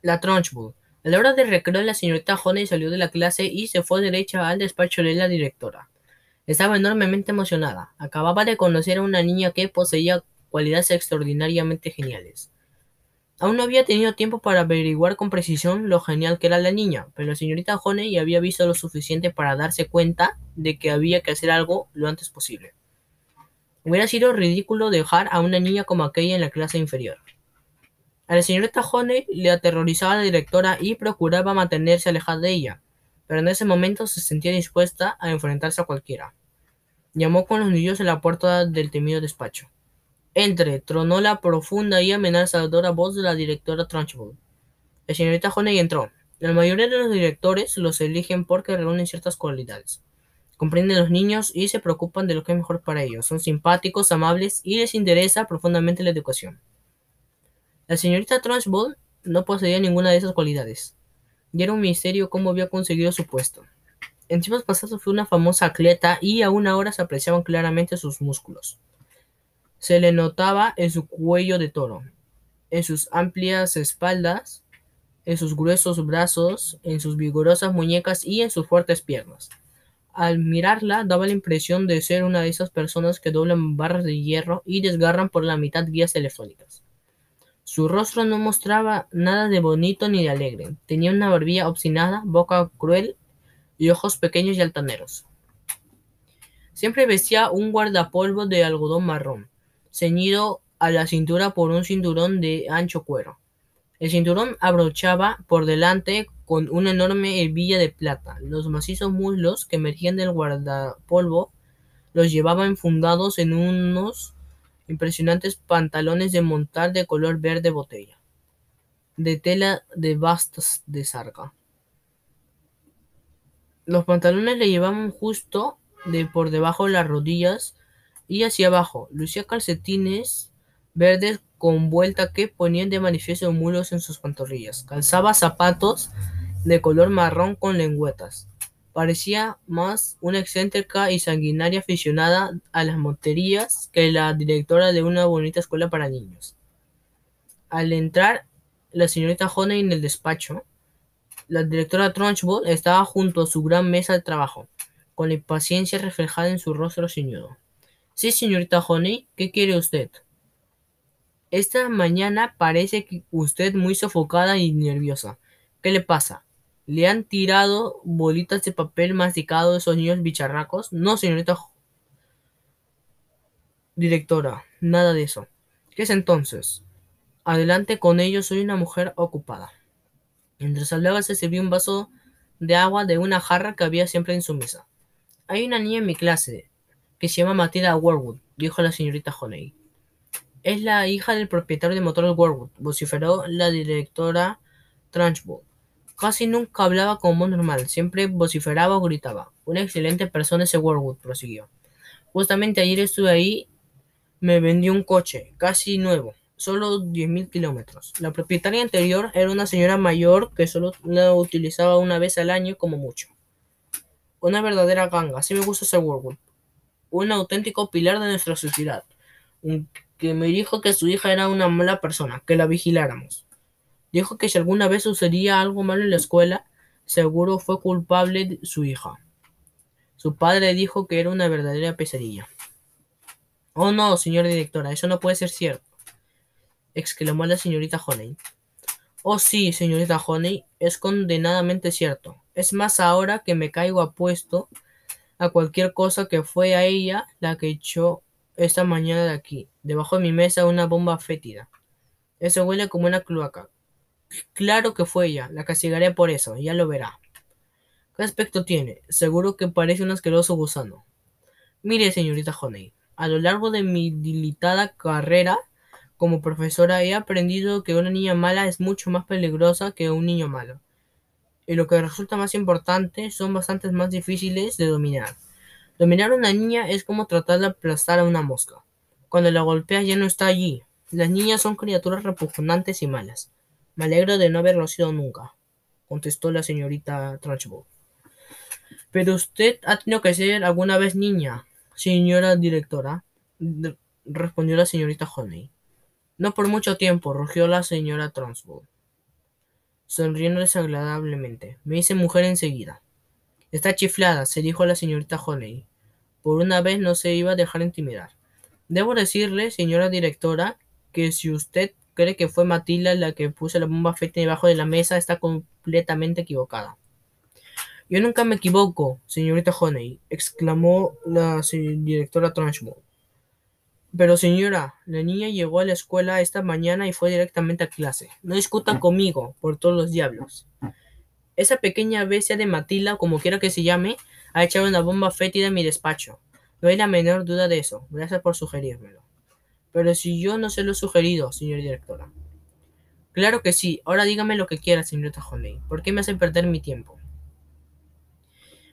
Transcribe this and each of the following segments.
La Trunchbull. A la hora de recreo, la señorita Honey salió de la clase y se fue derecha al despacho de la directora. Estaba enormemente emocionada. Acababa de conocer a una niña que poseía cualidades extraordinariamente geniales. Aún no había tenido tiempo para averiguar con precisión lo genial que era la niña, pero la señorita Honey había visto lo suficiente para darse cuenta de que había que hacer algo lo antes posible. Hubiera sido ridículo dejar a una niña como aquella en la clase inferior. A la señorita Honey le aterrorizaba la directora y procuraba mantenerse alejada de ella, pero en ese momento se sentía dispuesta a enfrentarse a cualquiera. Llamó con los niños a la puerta del temido despacho. Entre, tronó la profunda y amenazadora voz de la directora Trunchbull. La señorita Honey entró. La mayoría de los directores los eligen porque reúnen ciertas cualidades. Comprenden a los niños y se preocupan de lo que es mejor para ellos. Son simpáticos, amables y les interesa profundamente la educación. La señorita Trunchbull no poseía ninguna de esas cualidades. Y era un misterio cómo había conseguido su puesto. En tiempos pasados fue una famosa atleta y aún ahora se apreciaban claramente sus músculos. Se le notaba en su cuello de toro, en sus amplias espaldas, en sus gruesos brazos, en sus vigorosas muñecas y en sus fuertes piernas. Al mirarla daba la impresión de ser una de esas personas que doblan barras de hierro y desgarran por la mitad guías telefónicas. Su rostro no mostraba nada de bonito ni de alegre. Tenía una barbilla obstinada, boca cruel y ojos pequeños y altaneros. Siempre vestía un guardapolvo de algodón marrón, ceñido a la cintura por un cinturón de ancho cuero. El cinturón abrochaba por delante con una enorme hebilla de plata. Los macizos muslos que emergían del guardapolvo los llevaba enfundados en unos impresionantes pantalones de montar de color verde botella, de tela de bastos de sarga. Los pantalones le llevaban justo de por debajo de las rodillas y hacia abajo. Lucía calcetines verdes con vuelta que ponían de manifiesto mulos en sus pantorrillas. Calzaba zapatos de color marrón con lengüetas. Parecía más una excéntrica y sanguinaria aficionada a las monterías que la directora de una bonita escuela para niños. Al entrar la señorita Honey en el despacho, la directora Trunchbull estaba junto a su gran mesa de trabajo, con la impaciencia reflejada en su rostro ceñudo. Sí, señorita Honey, ¿qué quiere usted? Esta mañana parece usted muy sofocada y nerviosa. ¿Qué le pasa? ¿Le han tirado bolitas de papel masticado de esos niños bicharracos? No, señorita directora, nada de eso. ¿Qué es entonces? Adelante con ello, soy una mujer ocupada. Mientras hablaba se sirvió un vaso de agua de una jarra que había siempre en su mesa. Hay una niña en mi clase que se llama Matilda Warwood, dijo la señorita Honey. Es la hija del propietario de motores Warwood, vociferó la directora Trunchbull. Casi nunca hablaba como normal, siempre vociferaba o gritaba. Una excelente persona ese Warwood, prosiguió. Justamente ayer estuve ahí, me vendió un coche, casi nuevo solo 10.000 kilómetros. La propietaria anterior era una señora mayor que solo la utilizaba una vez al año como mucho. Una verdadera ganga, así me gusta ese Warwood. Un auténtico pilar de nuestra sociedad. Que me dijo que su hija era una mala persona, que la vigiláramos. Dijo que si alguna vez sucedía algo malo en la escuela, seguro fue culpable su hija. Su padre dijo que era una verdadera pesadilla. Oh no, señora directora, eso no puede ser cierto exclamó la señorita Honey. Oh sí, señorita Honey, es condenadamente cierto. Es más ahora que me caigo apuesto a cualquier cosa que fue a ella la que echó esta mañana de aquí, debajo de mi mesa, una bomba fétida. Eso huele como una cloaca. Claro que fue ella, la castigaré por eso, ya lo verá. ¿Qué aspecto tiene? Seguro que parece un asqueroso gusano. Mire, señorita Honey, a lo largo de mi dilitada carrera como profesora he aprendido que una niña mala es mucho más peligrosa que un niño malo. Y lo que resulta más importante, son bastante más difíciles de dominar. Dominar a una niña es como tratar de aplastar a una mosca. Cuando la golpeas ya no está allí. Las niñas son criaturas repugnantes y malas. Me alegro de no haberlo sido nunca, contestó la señorita Trunchbull. Pero usted ha tenido que ser alguna vez niña, señora directora, respondió la señorita Honey. No por mucho tiempo, rugió la señora Trunchbull. sonriendo desagradablemente. Me hice mujer enseguida. Está chiflada, se dijo la señorita Honey. Por una vez no se iba a dejar intimidar. Debo decirle, señora directora, que si usted cree que fue Matilda la que puso la bomba feta debajo de la mesa, está completamente equivocada. Yo nunca me equivoco, señorita Honey, exclamó la directora Trunchbull. Pero señora, la niña llegó a la escuela esta mañana y fue directamente a clase. No discuta conmigo, por todos los diablos. Esa pequeña bestia de Matilda, como quiera que se llame, ha echado una bomba fétida en mi despacho. No hay la menor duda de eso. Gracias por sugerírmelo. Pero si yo no se lo he sugerido, señora directora. Claro que sí. Ahora dígame lo que quiera, señorita Honey. ¿Por qué me hacen perder mi tiempo?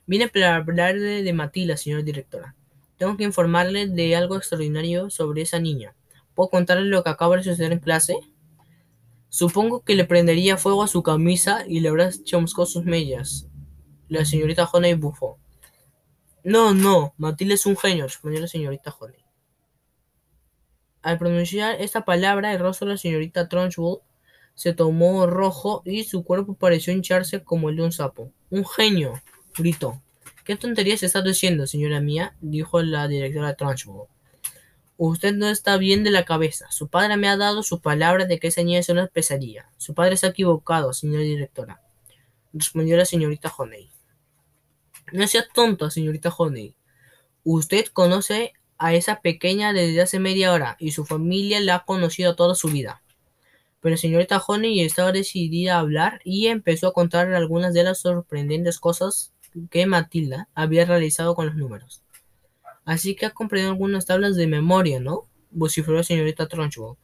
Vine para hablarle de Matilda, señora directora. Tengo que informarle de algo extraordinario sobre esa niña. ¿Puedo contarle lo que acaba de suceder en clase? Supongo que le prendería fuego a su camisa y le habrá chamuscado sus medias. La señorita Honey bufó. No, no, Matilda es un genio, respondió la señorita Honey. Al pronunciar esta palabra, el rostro de la señorita Trunchbull se tomó rojo y su cuerpo pareció hincharse como el de un sapo. Un genio, gritó. ¿Qué tonterías está diciendo, señora mía? dijo la directora Trunchbull. Usted no está bien de la cabeza. Su padre me ha dado su palabra de que esa niña es una pesadilla. Su padre ha equivocado, señora directora, respondió la señorita Honey. No sea tonta, señorita Honey. Usted conoce a esa pequeña desde hace media hora y su familia la ha conocido toda su vida. Pero señorita Honey estaba decidida a hablar y empezó a contar algunas de las sorprendentes cosas que Matilda había realizado con los números. Así que ha comprendido algunas tablas de memoria, ¿no? vociferó la señorita Trunchbull.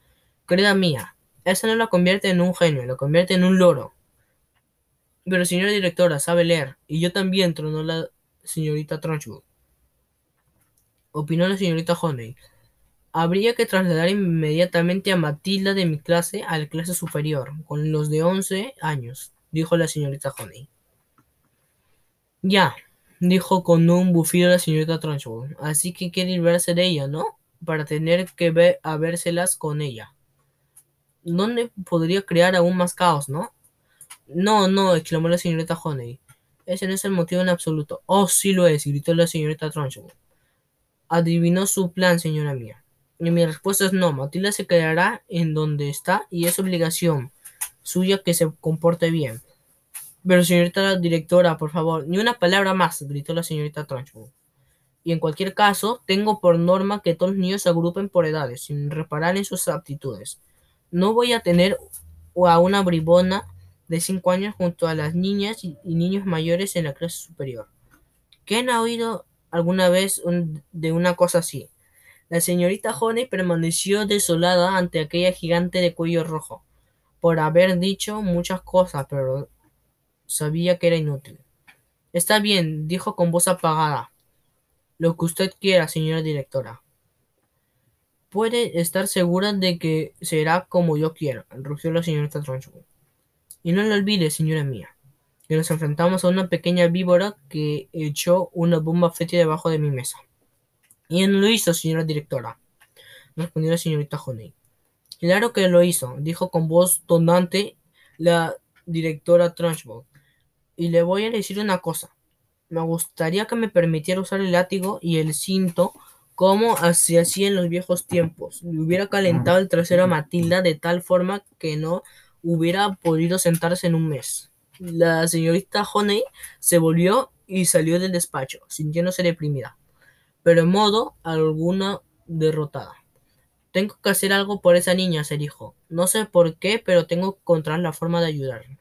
Querida mía, esa no la convierte en un genio, la convierte en un loro. Pero señora directora, sabe leer, y yo también, tronó la señorita Trunchbull. Opinó la señorita Honey. Habría que trasladar inmediatamente a Matilda de mi clase a la clase superior, con los de once años, dijo la señorita Honey. Ya, dijo con un bufido la señorita Trunchbull. Así que quiere librarse de ella, ¿no? Para tener que ver a vérselas con ella. ¿Dónde podría crear aún más caos, no? No, no, exclamó la señorita Honey. Ese no es el motivo en absoluto. Oh, sí lo es, gritó la señorita Trunchbull. Adivinó su plan, señora mía. Y mi respuesta es no. Matilda se quedará en donde está y es obligación suya que se comporte bien. Pero señorita directora, por favor, ni una palabra más, gritó la señorita Trunchbull. Y en cualquier caso, tengo por norma que todos los niños se agrupen por edades, sin reparar en sus aptitudes. No voy a tener a una bribona de cinco años junto a las niñas y niños mayores en la clase superior. ¿Quién ha oído alguna vez de una cosa así? La señorita Honey permaneció desolada ante aquella gigante de cuello rojo, por haber dicho muchas cosas, pero Sabía que era inútil. Está bien, dijo con voz apagada. Lo que usted quiera, señora directora. Puede estar segura de que será como yo quiero, rugió la señorita Trunchbull. Y no lo olvide, señora mía, que nos enfrentamos a una pequeña víbora que echó una bomba fétida debajo de mi mesa. Y no lo hizo, señora directora, respondió la señorita Honey. Claro que lo hizo, dijo con voz tonante la directora Trunchbull. Y le voy a decir una cosa. Me gustaría que me permitiera usar el látigo y el cinto como se hacía en los viejos tiempos. Le hubiera calentado el trasero a Matilda de tal forma que no hubiera podido sentarse en un mes. La señorita Honey se volvió y salió del despacho, sintiéndose deprimida, pero en modo alguna derrotada. Tengo que hacer algo por esa niña, se dijo. No sé por qué, pero tengo que encontrar la forma de ayudarla.